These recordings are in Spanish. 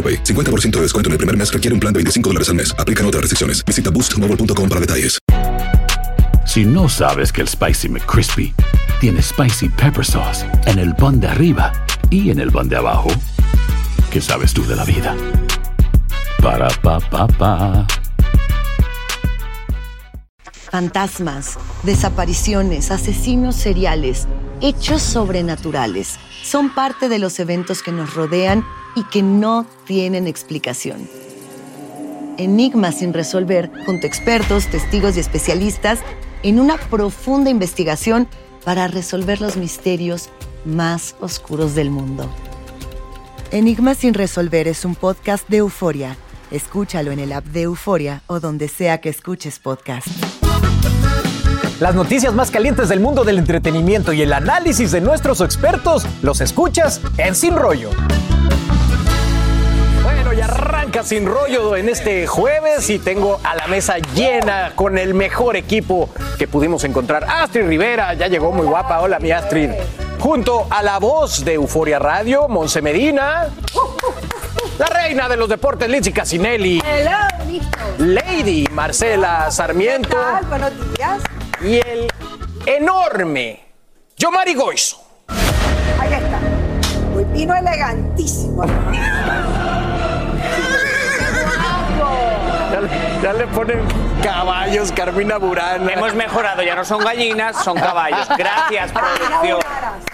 AroPay. 50% de descuento en el primer mes requiere un plan de 25 dólares al mes. Aplican otras restricciones. Visita boostmobile.com para detalles. Si no sabes que el Spicy McCrispy tiene Spicy Pepper Sauce en el pan de arriba y en el pan de abajo, ¿qué sabes tú de la vida? Para, pa, pa, pa. Fantasmas, desapariciones, asesinos seriales, hechos sobrenaturales son parte de los eventos que nos rodean y que no tienen explicación. Enigmas sin resolver junto a expertos, testigos y especialistas en una profunda investigación para resolver los misterios más oscuros del mundo. Enigmas sin resolver es un podcast de euforia. Escúchalo en el app de Euforia o donde sea que escuches podcast. Las noticias más calientes del mundo del entretenimiento y el análisis de nuestros expertos los escuchas en Sin Rollo. Arranca Sin Rollo en este jueves y tengo a la mesa llena con el mejor equipo que pudimos encontrar. Astrid Rivera, ya llegó muy guapa. Hola, mi Astrid. Junto a la voz de Euforia Radio, Monse Medina. La reina de los deportes, Lindsay Casinelli. Hello. Lady Marcela Sarmiento. Buenos días. Y el enorme Yomari Goizo. Ahí está. Hoy vino elegantísimo. Ya, le- ponen caballos, Carmina Burana. Hemos mejorado, ya no son gallinas, son caballos. Gracias, producción.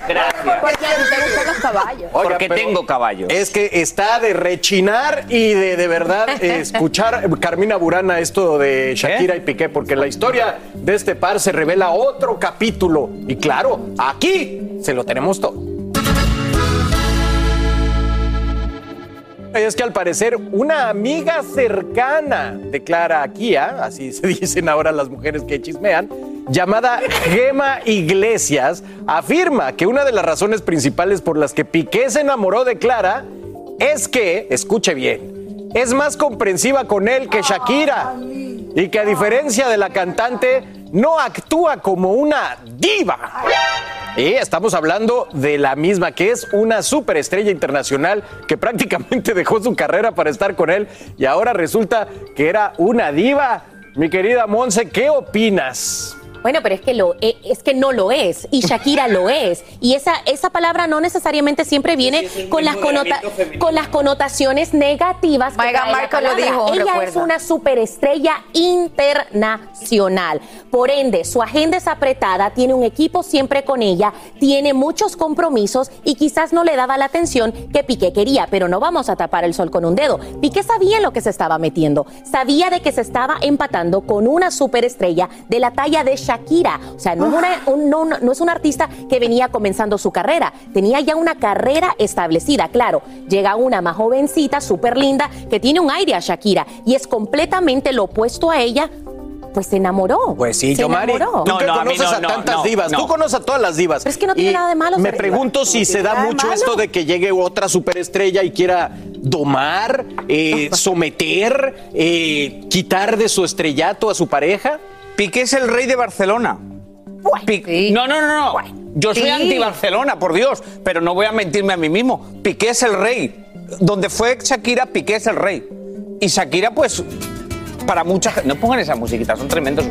Gracias. Porque te gustan los caballos. Oiga, Porque tengo caballos. Es que está de rechinar y de de verdad eh, escuchar Carmina Burana esto de Shakira y Piqué, porque la historia de este par se revela otro capítulo. Y claro, aquí se lo tenemos todo. Y Es que al parecer una amiga cercana de Clara Kia, así se dicen ahora las mujeres que chismean, llamada Gema Iglesias, afirma que una de las razones principales por las que Piqué se enamoró de Clara es que, escuche bien, es más comprensiva con él que Shakira y que a diferencia de la cantante no actúa como una diva. Estamos hablando de la misma, que es una superestrella internacional que prácticamente dejó su carrera para estar con él y ahora resulta que era una diva. Mi querida Monse, ¿qué opinas? Bueno, pero es que, lo, eh, es que no lo es, y Shakira lo es. Y esa, esa palabra no necesariamente siempre viene con, las connota- con las connotaciones negativas. que Markle lo dijo, Ella es una superestrella internacional. Por ende, su agenda es apretada, tiene un equipo siempre con ella, tiene muchos compromisos y quizás no le daba la atención que Piqué quería, pero no vamos a tapar el sol con un dedo. Piqué sabía en lo que se estaba metiendo, sabía de que se estaba empatando con una superestrella de la talla de Shakira. O sea, no es, una, un- no, no es un artista que venía comenzando su carrera, tenía ya una carrera establecida. Claro, llega una más jovencita, súper linda, que tiene un aire a Shakira y es completamente lo opuesto a ella. Pues se enamoró. Pues sí, se yo, Mari. enamoró. Tú No, que no, a conoces no, a no, tantas no, divas, no. tú conoces a todas las divas. Pero es que no tiene Y nada de malo Me diva. pregunto si No se da mucho malo. esto de que llegue otra superestrella y quiera domar, eh, someter, eh, quitar de su estrellato a su pareja. Piqué es el rey de Barcelona. Sí. No, no, no, no. Yo soy Sí. anti-Barcelona, por Dios, pero no voy a mentirme a mí mismo. Piqué es el rey. Donde fue Shakira, Piqué es el rey. Y Shakira, pues, para mucha gente. No pongan esa musiquita, son tremendos.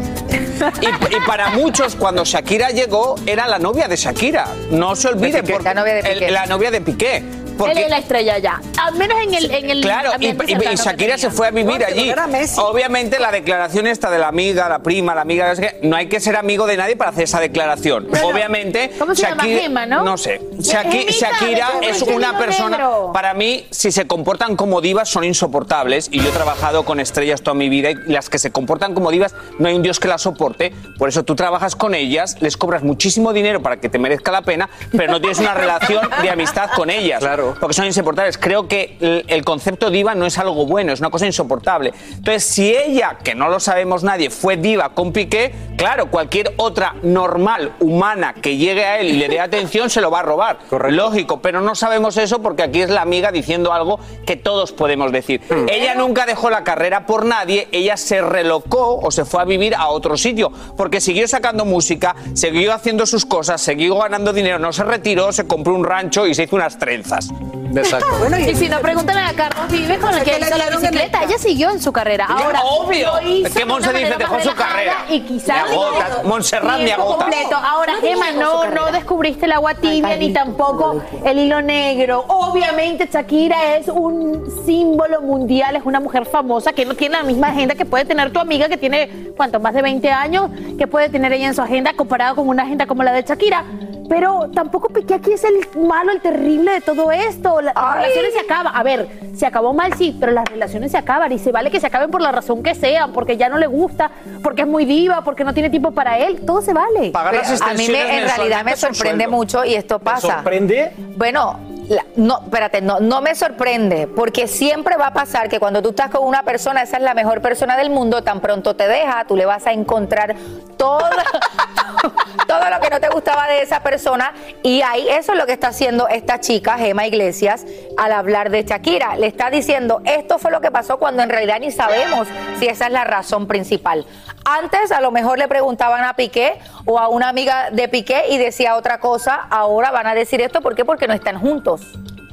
Y, y para muchos, cuando Shakira llegó, era la novia de Shakira. No se olviden. Piqué. porque- La novia de Piqué. el- la novia de Piqué. Porque- Él es la estrella ya. Al menos en el. En el Claro, y, Shakira se fue a vivir No, allí. era Messi. Obviamente la declaración esta de la amiga, la prima, la amiga, no hay que ser amigo de nadie para hacer esa declaración. Obviamente, ¿Cómo se llama? Gema, ¿no? No sé. Shakira es una persona, Negro. para mí, si se comportan como divas son insoportables y yo he trabajado con estrellas toda mi vida y las que se comportan como divas no hay un Dios que las soporte. Por eso tú trabajas con ellas, les cobras muchísimo dinero para que te merezca la pena, pero no tienes una relación de amistad con ellas. Claro. Porque son insoportables. Creo que el, el concepto diva no es algo bueno, es una cosa insoportable. Entonces, si ella, que no lo sabemos nadie, fue diva con Piqué, claro, cualquier otra normal, humana, que llegue a él y le dé atención, se lo va a robar. Correcto. Lógico, pero no sabemos eso porque aquí es la amiga diciendo algo que todos podemos decir. Ella nunca dejó la carrera por nadie, ella se relocó o se fue a vivir a otro sitio, porque siguió sacando música, siguió haciendo sus cosas, siguió ganando dinero, no se retiró, se compró un rancho y se hizo unas trenzas. Exacto. Bueno, Y si no, pregúntale a Carlos Vives con el que hizo la bicicleta. el- Ella siguió en su carrera. Ahora, obvio. Es que Monse dice, dejó su carrera. Y quizás Me agota. Montserrat me agota. completo. Ahora, Gemma, no, no descubriste el agua tibia ni tampoco el hilo negro. Obviamente, Shakira es un símbolo mundial, es una mujer famosa que no tiene la misma agenda que puede tener tu amiga que tiene, ¿cuánto? Más de 20 años, que puede tener ella en su agenda comparado con una agenda como la de Shakira. Pero tampoco Piqué aquí es el malo, el terrible de todo esto. La- Las relaciones se acaban. A ver, se acabó mal, sí, pero las relaciones se acaban y se vale que se acaben por la razón que sea, porque ya no le gusta, porque es muy diva, porque no tiene tiempo para él. Todo se vale. Pagar las a mí me- en realidad me sorprende mucho y esto pasa. sorprende? Bueno, la- no, espérate, no, no me sorprende, porque siempre va a pasar que cuando tú estás con una persona, esa es la mejor persona del mundo, tan pronto te deja, tú le vas a encontrar todo, todo lo que no te gustaba de esa persona y ahí eso es lo que está haciendo esta chica, Gema Iglesias, al hablar de Shakira. Le está diciendo, esto fue lo que pasó cuando en realidad ni sabemos si esa es la razón principal. Antes a lo mejor le preguntaban a Piqué o a una amiga de Piqué y decía otra cosa, ahora van a decir esto, ¿por qué? Porque no están juntos.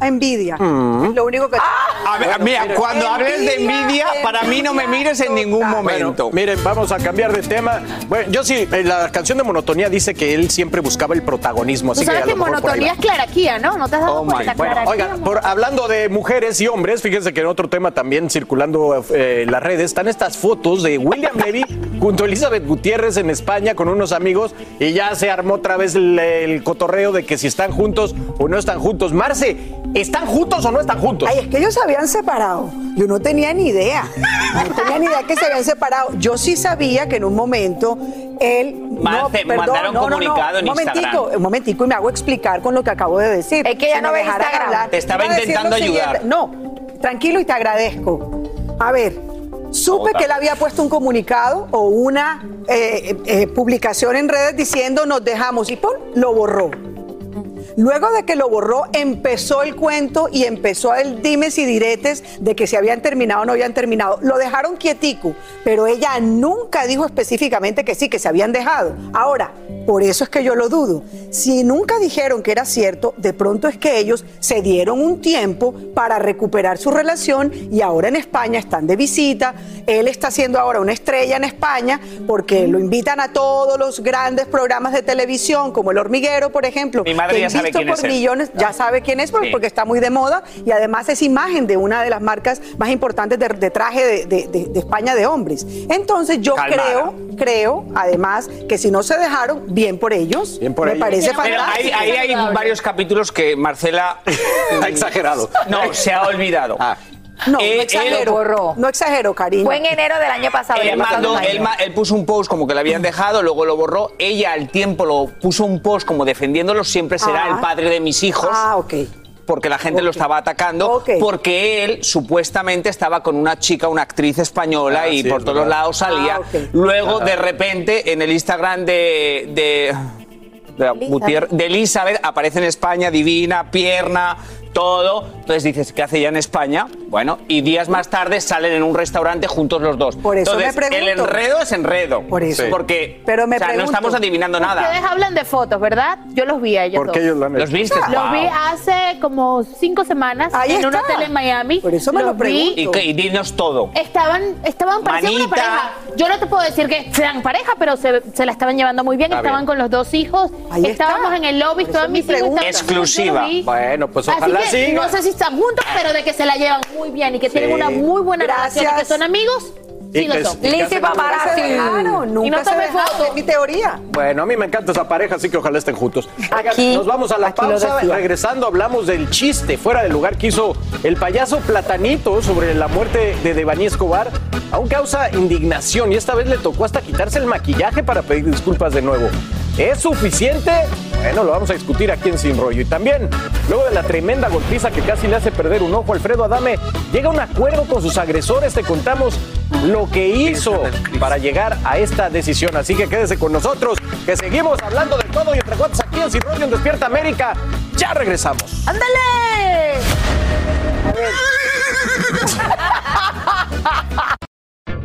Envidia. Mm. Es lo único que. A ver, mira, cuando hables de envidia, para mí no me mires en ningún momento. Bueno, miren, vamos a cambiar de tema. Bueno, yo sí, eh, la canción de Monotonía dice que él siempre buscaba el protagonismo. Tú Así que sabes a que lo mejor ahí monotonía es claraquía, ¿no? ¿No te has dado Oh cuenta? Bueno, oigan, por- hablando de mujeres y hombres, fíjense que en otro tema también circulando eh, en las redes están estas fotos de William Levy junto a Elizabeth Gutiérrez en España con unos amigos y ya se armó otra vez el, el cotorreo de que si están juntos o no están juntos. Marce, ¿están juntos o no están juntos? Ay, es que ellos se habían separado. Yo no tenía ni idea. No tenía ni idea que se habían separado. Yo sí sabía que en un momento él. Marce, mandaron comunicado en un momentico, Instagram. un momentico, y me hago explicar con lo que acabo de decir. Es que ella Si no me ve dejara Instagram. hablar. Te estaba intentando ayudar. No, tranquilo y te agradezco. A ver, supe que él había puesto un comunicado o una eh, eh, publicación en redes diciendo nos dejamos y ¡pum! lo borró. Luego de que lo borró, empezó el cuento y empezó el dimes y diretes de que si habían terminado o no habían terminado. Lo dejaron quietico, pero ella nunca dijo específicamente que sí, que se habían dejado. Ahora, por eso es que yo lo dudo. Si nunca dijeron que era cierto, de pronto es que ellos se dieron un tiempo para recuperar su relación y ahora en España están de visita. Él está siendo ahora una estrella en España porque lo invitan a todos los grandes programas de televisión, como El Hormiguero, por ejemplo. Mi madre que ya sabe visto quién por es él. millones, ya sabe quién es porque, Sí. porque está muy de moda y además es imagen de una de las marcas más importantes de, de traje de, de- de- de España de hombres. Entonces yo Calmada. creo, creo, además, que si no se dejaron, bien por ellos. Bien por Me ellos. parece Pero ahí, fantástico. ahí hay varios capítulos que Marcela Ha exagerado. no se ha olvidado. Ah. No, Eh, no exagero. borró. No exagero, cariño. Fue en enero del año pasado. Él, mandó- él ma- él puso un post como que le habían dejado, luego lo borró. Ella al tiempo lo puso un post como defendiéndolo, siempre será Ah. el padre de mis hijos. Ah, ok. Porque la gente lo estaba atacando, porque él supuestamente estaba con una chica, una actriz española, Ah, y sí, por es todos verdad. lados salía. Ah. Luego, de repente, en el Instagram de, de, de Gutiérrez- de Elizabeth aparece en España, divina, pierna, todo. Entonces dices, ¿qué hace ya en España? Bueno, y días más tarde salen en un restaurante juntos los dos. Por eso me Entonces, el pregunto. enredo es enredo. Por eso. Porque Pero me o sea, no estamos adivinando nada. Ustedes hablan de fotos, ¿verdad? Yo los vi a ellos ¿Por qué ellos lo han ¿Los hecho? viste? Los Wow. vi hace como cinco semanas Ahí en un está. hotel en Miami. Por eso me Los lo pregunto. vi. Y, dinos todo. Estaban, estaban parecían una pareja. Yo no te puedo decir que sean pareja, pero se, se la estaban llevando muy bien. Está estaban bien. con los dos hijos. Ahí está. Estábamos en el lobby, todas mis estaban- Exclusiva. Bueno, pues Así ojalá que siga. no sé si están juntos, pero de que se la llevan muy bien y que tienen una muy buena Gracias. relación y que son amigos, sí lo y Nunca Y no se dejaron, es mi teoría. Bueno, a mí me encanta esa pareja, así que ojalá estén juntos. Oigan, Aquí- nos vamos a la aquí lo pausa. decía. Regresando, hablamos del chiste fuera del lugar que hizo el payaso Platanito sobre la muerte de Devani Escobar. Aún causa indignación y esta vez le tocó hasta quitarse el maquillaje para pedir disculpas de nuevo. ¿Es suficiente? Bueno, lo vamos a discutir aquí en Sin Rollo. Y también, luego de la tremenda golpiza que casi le hace perder un ojo a Alfredo Adame, llega a un acuerdo con sus agresores. Te contamos lo que hizo para llegar a esta decisión. Así que quédese con nosotros, que seguimos hablando de todo y entre cuantos aquí en Sin Rollo en Despierta América. Ya regresamos. ¡Ándale!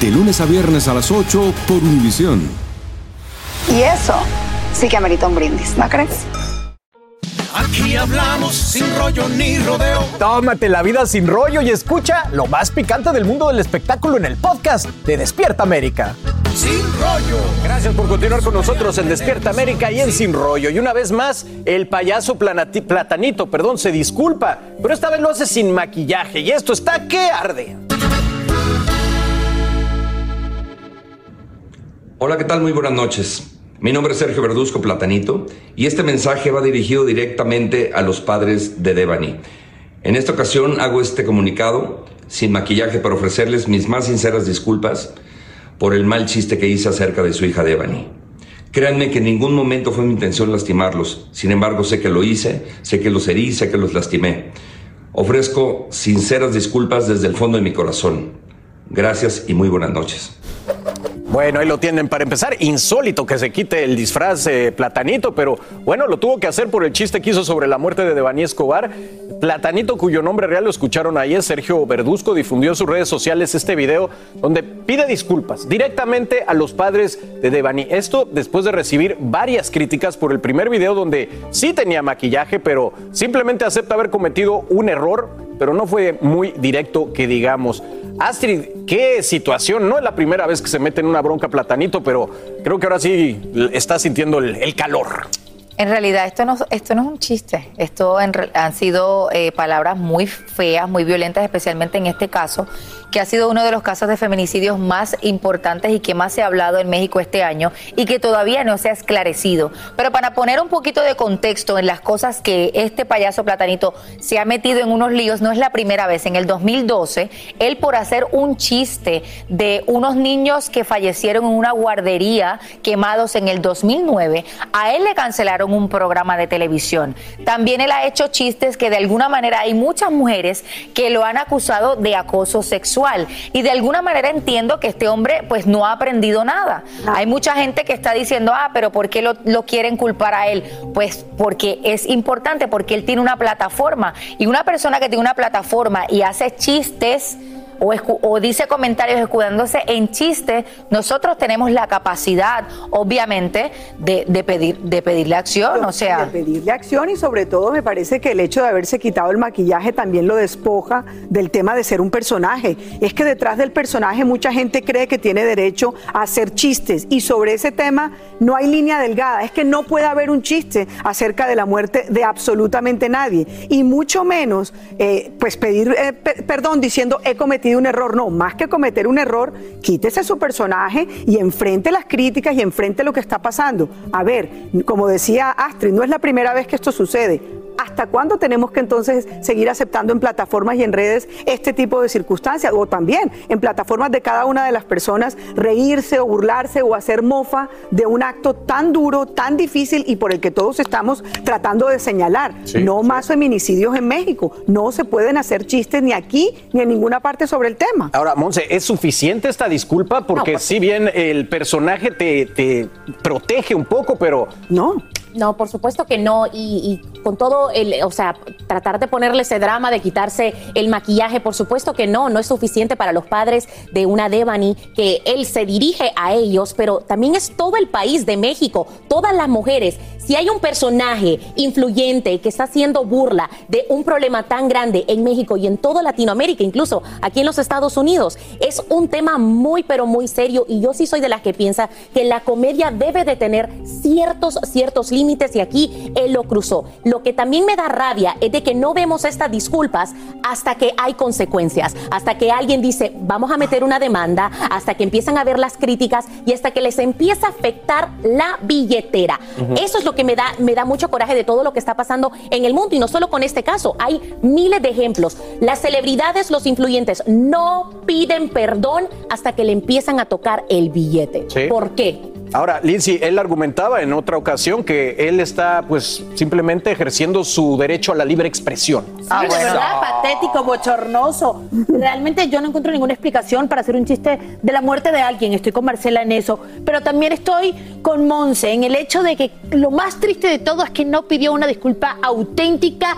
De lunes a viernes a las 8 por Univisión. Y eso sí que amerita un brindis, ¿no crees? Aquí hablamos sin rollo ni rodeo. Tómate la vida sin rollo y escucha lo más picante del mundo del espectáculo en el podcast de Despierta América. Sin rollo. Gracias por continuar con nosotros en Despierta América y en Sin Rollo. Y una vez más, el payaso planati- Platanito, perdón, se disculpa, pero esta vez lo hace sin maquillaje y esto está que arde. Hola, ¿qué tal? Muy buenas noches. Mi nombre es Sergio Verduzco Platanito y este mensaje va dirigido directamente a los padres de Devani. En esta ocasión hago este comunicado sin maquillaje para ofrecerles mis más sinceras disculpas por el mal chiste que hice acerca de su hija Devani. Créanme que en ningún momento fue mi intención lastimarlos, sin embargo sé que lo hice, sé que los herí, sé que los lastimé. Ofrezco sinceras disculpas desde el fondo de mi corazón. Gracias y muy buenas noches. Bueno, ahí lo tienen para empezar. Insólito que se quite el disfraz eh, platanito, pero bueno, lo tuvo que hacer por el chiste que hizo sobre la muerte de Devani Escobar. Platanito, cuyo nombre real lo escucharon ayer, Sergio Verduzco, difundió en sus redes sociales este video donde pide disculpas directamente a los padres de Devani. Esto después de recibir varias críticas por el primer video donde sí tenía maquillaje, pero simplemente acepta haber cometido un error, pero no fue muy directo que digamos. Astrid, qué situación. No es la primera vez que se mete en una bronca platanito, pero creo que ahora sí está sintiendo el, calor. En realidad esto no, esto no es un chiste, esto en han sido eh, palabras muy feas, muy violentas, especialmente en este caso, que ha sido uno de los casos de feminicidios más importantes y que más se ha hablado en México este año y que todavía no se ha esclarecido. Pero para poner un poquito de contexto en las cosas que este payaso platanito se ha metido en unos líos, no es la primera vez. En el 2012, él por hacer un chiste de unos niños que fallecieron en una guardería quemados en el 2009, a él le cancelaron un programa de televisión. También él ha hecho chistes que de alguna manera hay muchas mujeres que lo han acusado de acoso sexual y de alguna manera entiendo que este hombre pues no ha aprendido nada. Hay mucha gente que está diciendo, ah, pero ¿por qué lo, lo quieren culpar a él? Pues porque es importante, porque él tiene una plataforma y una persona que tiene una plataforma y hace chistes o, dice comentarios escudándose en chistes, nosotros tenemos la capacidad, obviamente, de, de pedir, de pedirle acción. De pedirle acción y sobre todo me parece que el hecho de haberse quitado el maquillaje también lo despoja del tema de ser un personaje. Es que detrás del personaje mucha gente cree que tiene derecho a hacer chistes y sobre ese tema no hay línea delgada. Es que no puede haber un chiste acerca de la muerte de absolutamente nadie y mucho menos eh, pues pedir eh, pe- perdón diciendo he cometido un error. No, más que cometer un error, quítese su personaje y enfrente las críticas y enfrente lo que está pasando. A ver, como decía Astrid, no es la primera vez que esto sucede. ¿Hasta cuándo tenemos que entonces seguir aceptando en plataformas y en redes este tipo de circunstancias? O también en plataformas de cada una de las personas reírse o burlarse o hacer mofa de un acto tan duro, tan difícil y por el que todos estamos tratando de señalar. Sí, no más feminicidios en México. No se pueden hacer chistes ni aquí ni en ninguna parte sobre el tema. Ahora, Monse, ¿es suficiente esta disculpa? Porque si bien el personaje te, te protege un poco, pero... No. No, por supuesto que no. Y, y con todo el, o sea, tratar de ponerle ese drama, de quitarse el maquillaje, por supuesto que no, no es suficiente para los padres de una Devani, que él se dirige a ellos, pero también es todo el país de México, todas las mujeres. Si hay un personaje influyente que está haciendo burla de un problema tan grande en México y en toda Latinoamérica, incluso aquí en los Estados Unidos, es un tema muy, pero muy serio. Y yo sí soy de las que piensa que la comedia debe de tener ciertos, ciertos límites y aquí él lo cruzó. Lo que también me da rabia es de que no vemos estas disculpas hasta que hay consecuencias, hasta que alguien dice, vamos a meter una demanda, hasta que empiezan a ver las críticas y hasta que les empieza a afectar la billetera. Eso es lo que me da, me da mucho coraje de todo lo que está pasando en el mundo y no solo con este caso, hay miles de ejemplos. Las celebridades, los influyentes no piden perdón hasta que le empiezan a tocar el billete. Sí. ¿Por qué? Ahora, Lindsay, él argumentaba en otra ocasión que él está, pues, simplemente ejerciendo su derecho a la libre expresión. Sí, de verdad, patético, bochornoso. Realmente yo no encuentro ninguna explicación para hacer un chiste de la muerte de alguien. Estoy con Marcela en eso. Pero también estoy con Monse en el hecho de que lo más triste de todo es que no pidió una disculpa auténtica.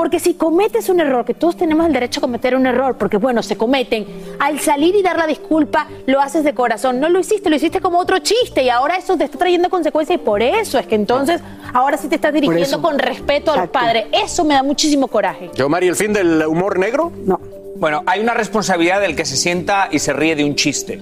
Porque si cometes un error, que todos tenemos el derecho a cometer un error, porque bueno, se cometen, al salir y dar la disculpa lo haces de corazón. No lo hiciste, lo hiciste como otro chiste y ahora eso te está trayendo consecuencias y por eso es que entonces ahora sí te estás dirigiendo eso. con respeto a los padres. Eso me da muchísimo coraje. Yo, Mari, el fin del humor negro. No. Bueno, hay una responsabilidad del que se sienta y se ríe de un chiste.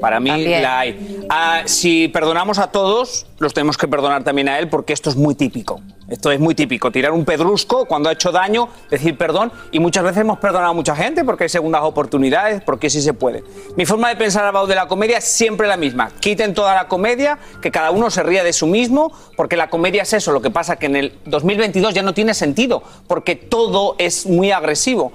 Para mí También. la hay. Ah, si perdonamos a todos, los tenemos que perdonar también a él porque esto es muy típico. Esto es muy típico. Tirar un pedrusco cuando ha hecho daño, decir perdón. Y muchas veces hemos perdonado a mucha gente porque hay segundas oportunidades, porque sí se puede. Mi forma de pensar al de la comedia es siempre la misma. Quiten toda la comedia, que cada uno se ría de su mismo, porque la comedia es eso. Lo que pasa que en el 2022 ya no tiene sentido, porque todo es muy agresivo.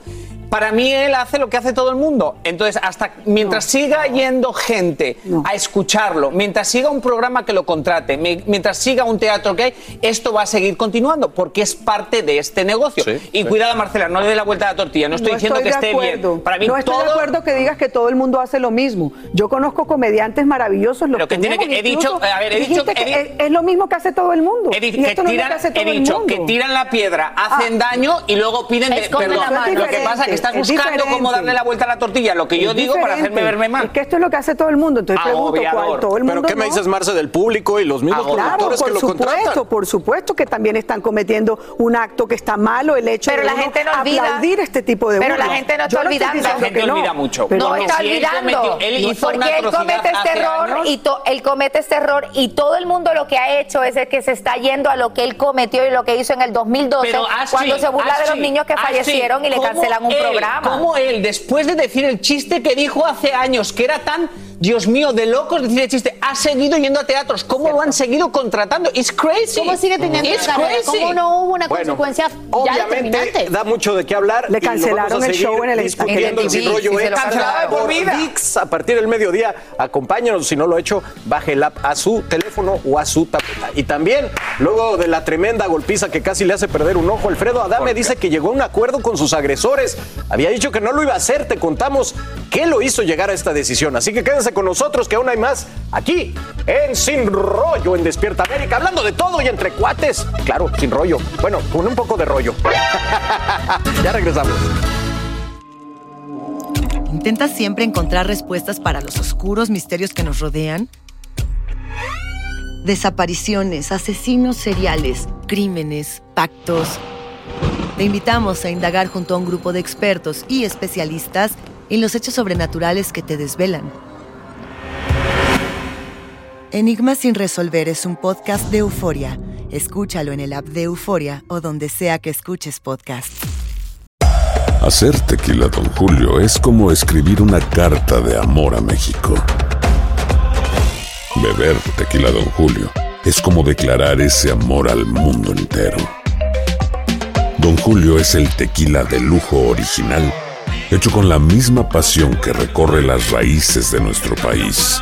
Para mí él hace lo que hace todo el mundo. Entonces, hasta mientras siga yendo gente a escucharlo, mientras siga un programa que lo contrate, mi- mientras siga un teatro que hay, esto va a seguir continuando porque es parte de este negocio. y sí. cuidado, Marcela, no le dé la vuelta a la tortilla. No estoy diciendo que esté acuerdo. bien. Para mí no estoy todo de acuerdo que digas que todo el mundo hace lo mismo. Yo conozco comediantes maravillosos. Los Pero que tiene que- he dicho- a ver, he dicho que- he es, es lo mismo que hace todo el mundo. He, dicho y que esto no es lo tiran, que hace he el dicho mundo. que tiran la piedra, hacen daño y luego piden de, perdón. Lo que pasa es que estás es buscando diferente. cómo darle la vuelta a la tortilla, lo que yo digo para hacerme verme mal. Es que esto es lo que hace todo el mundo. Entonces pregunto. ¿cuál? Todo el ¿Pero mundo qué me dices, Marce, del público y los mismos Claro, productores por que lo supuesto, por supuesto que también están cometiendo un acto que está malo, el hecho Pero de la gente no olvida. aplaudir este tipo de Pero burla. la gente no está olvidando. diciendo La gente que no, olvida mucho. pero No Porque está si él olvidando. cometió- él hizo porque una él comete este error años. y to- él comete este error y todo el mundo lo que ha hecho es el que se está yendo a lo que él cometió y lo que hizo en el 2012 Pero, Ashley, cuando se burla de los niños que Ashley, fallecieron y le ¿cómo cancelan un él, programa. ¿Cómo él, después de decir el chiste que dijo hace años, que era tan, Dios mío, de locos decir el chiste, ha seguido yendo a teatros? ¿Cómo lo han seguido contratando? It's crazy. ¿Cómo sigue teniendo It's crazy. ¿Cómo no hubo una Bueno, consecuencia ya Obviamente determinante? da mucho de qué hablar. Le cancelaron el show en el discutiendo en el TV, rollo extra lo cancelado por vida. VIX a partir del mediodía. Acompáñanos, si no lo ha hecho, baje el app a su teléfono o a su tableta. Y también, luego de la tremenda golpiza que casi le hace perder un ojo, Alfredo Adame dice que llegó a un acuerdo con sus agresores. Había dicho que no lo iba a hacer. Te contamos qué lo hizo llegar a esta decisión. Así que quédense con nosotros, que aún hay más aquí en Sin Rollo en Despierta América. Hablando de todo y entre cuates. Claro, sin rollo. Bueno, con un poco de rollo. ya regresamos. ¿Intentas siempre encontrar respuestas para los oscuros misterios que nos rodean? Desapariciones, asesinos seriales, crímenes, pactos. Te invitamos a indagar junto a un grupo de expertos y especialistas en los hechos sobrenaturales que te desvelan. Enigma sin resolver es un podcast de euforia. Escúchalo en el app de Euforia o donde sea que escuches podcast. Hacer tequila, Don Julio, es como escribir una carta de amor a México. Beber tequila, Don Julio, es como declarar ese amor al mundo entero. Don Julio es el tequila de lujo original, hecho con la misma pasión que recorre las raíces de nuestro país.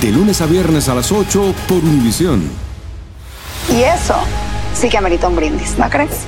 De lunes a viernes a las 8 por Univisión. Y eso sí que amerita un brindis, ¿no crees?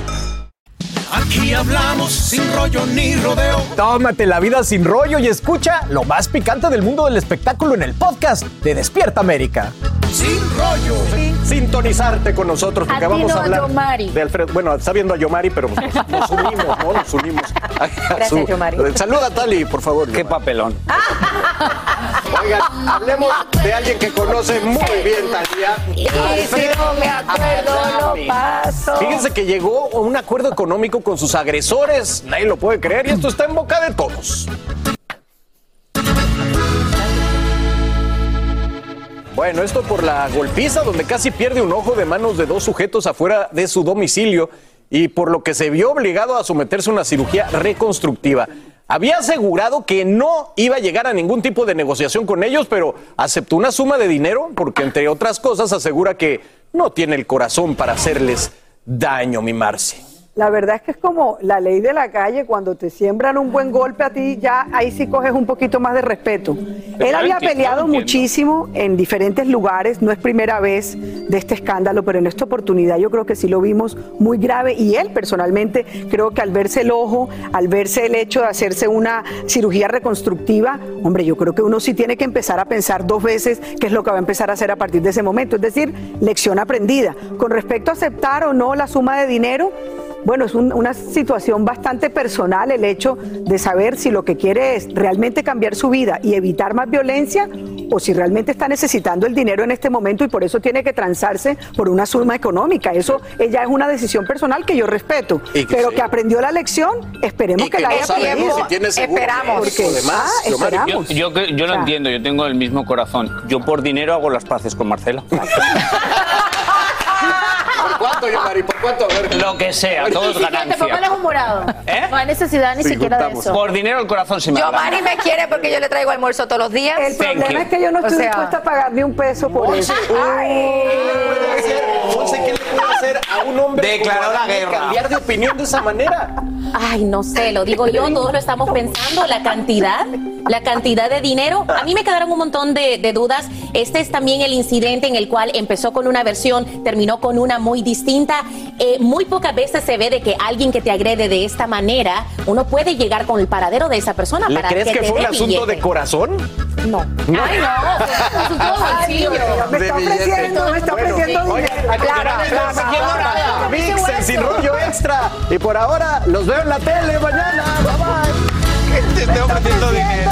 Aquí hablamos sin rollo ni rodeo. Tómate la vida sin rollo y escucha lo más picante del mundo del espectáculo en el podcast de Despierta América. Sin rollo. Sintonizarte con nosotros porque A vamos no, a hablar Yomari. de Alfredo. Bueno, está viendo a Yomari, pero nos, nos unimos, ¿no? Nos unimos. a- a Gracias, Yomari. Saluda a Tali, por favor. Qué papelón. Oigan, hablemos de alguien que conoce muy bien Talía. Y si no me acuerdo, paso. Fíjense que llegó a un acuerdo económico con sus agresores. Nadie lo puede creer y esto está en boca de todos. Bueno, esto por la golpiza donde casi pierde un ojo de manos de dos sujetos afuera de su domicilio y por lo que se vio obligado a someterse a una cirugía reconstructiva. Había asegurado que no iba a llegar a ningún tipo de negociación con ellos, pero aceptó una suma de dinero porque, entre otras cosas, asegura que no tiene el corazón para hacerles daño, mi Marce. La verdad es que es como la ley de la calle, cuando te siembran un buen golpe a ti, ya ahí sí coges un poquito más de respeto. Él había peleado muchísimo en diferentes lugares, no es primera vez de este escándalo, pero en esta oportunidad yo creo que sí lo vimos muy grave y él personalmente creo que al verse el ojo, al verse el hecho de hacerse una cirugía reconstructiva, hombre, yo creo que uno sí tiene que empezar a pensar dos veces qué es lo que va a empezar a hacer a partir de ese momento, es decir, lección aprendida. Con respecto a aceptar o no la suma de dinero, bueno, es un- una situación bastante personal el hecho de saber si lo que quiere es realmente cambiar su vida y evitar más violencia o si realmente está necesitando el dinero en este momento y por eso tiene que transarse por una suma económica. Eso ella es una decisión personal que yo respeto, Y que pero sí. que aprendió la lección, esperemos Y que, que la no haya aprendido. si tiene seguro Esperamos. demás, Ah. Yo, lo O sea, entiendo, yo tengo el mismo corazón. Yo por dinero hago las paces con Marcela. ¿Por cuánto, Yomari? ¿Por cuánto? Lo que sea, todo es Si quieres, te pongo ganancia. el humorado. ¿Eh? No hay necesidad ni Sí, siquiera de juntamos. eso. Por dinero el corazón se me Yo. Mari me quiere porque yo le traigo almuerzo todos los días. El Thank problema you. es que yo no O estoy sea- dispuesta a pagar ni un peso por Monse, eso. ¿qué le puede hacer? Monse, ¿qué le puede hacer a un hombre Declaró la guerra. cambiar de opinión de esa manera? Ay, no sé, lo digo yo, todos lo estamos pensando, la cantidad, la cantidad de dinero. A mí me quedaron un montón de, de dudas. Este es también el incidente en el cual empezó con una versión, terminó con una muy distinta. Eh, muy pocas veces se ve de que alguien que te agrede de esta manera, uno puede llegar con el paradero de esa persona ¿Le para crees que te fue un asunto billete. de corazón? No. Ay, no, fue un asunto bolsillo. me está ofreciendo, me está Bueno, ofreciendo oye, dinero. Plata, plata. Mix, el sin rollo extra. Y por ahora, los veo en la tele mañana. Bye bye. Te estoy ofreciendo dinero.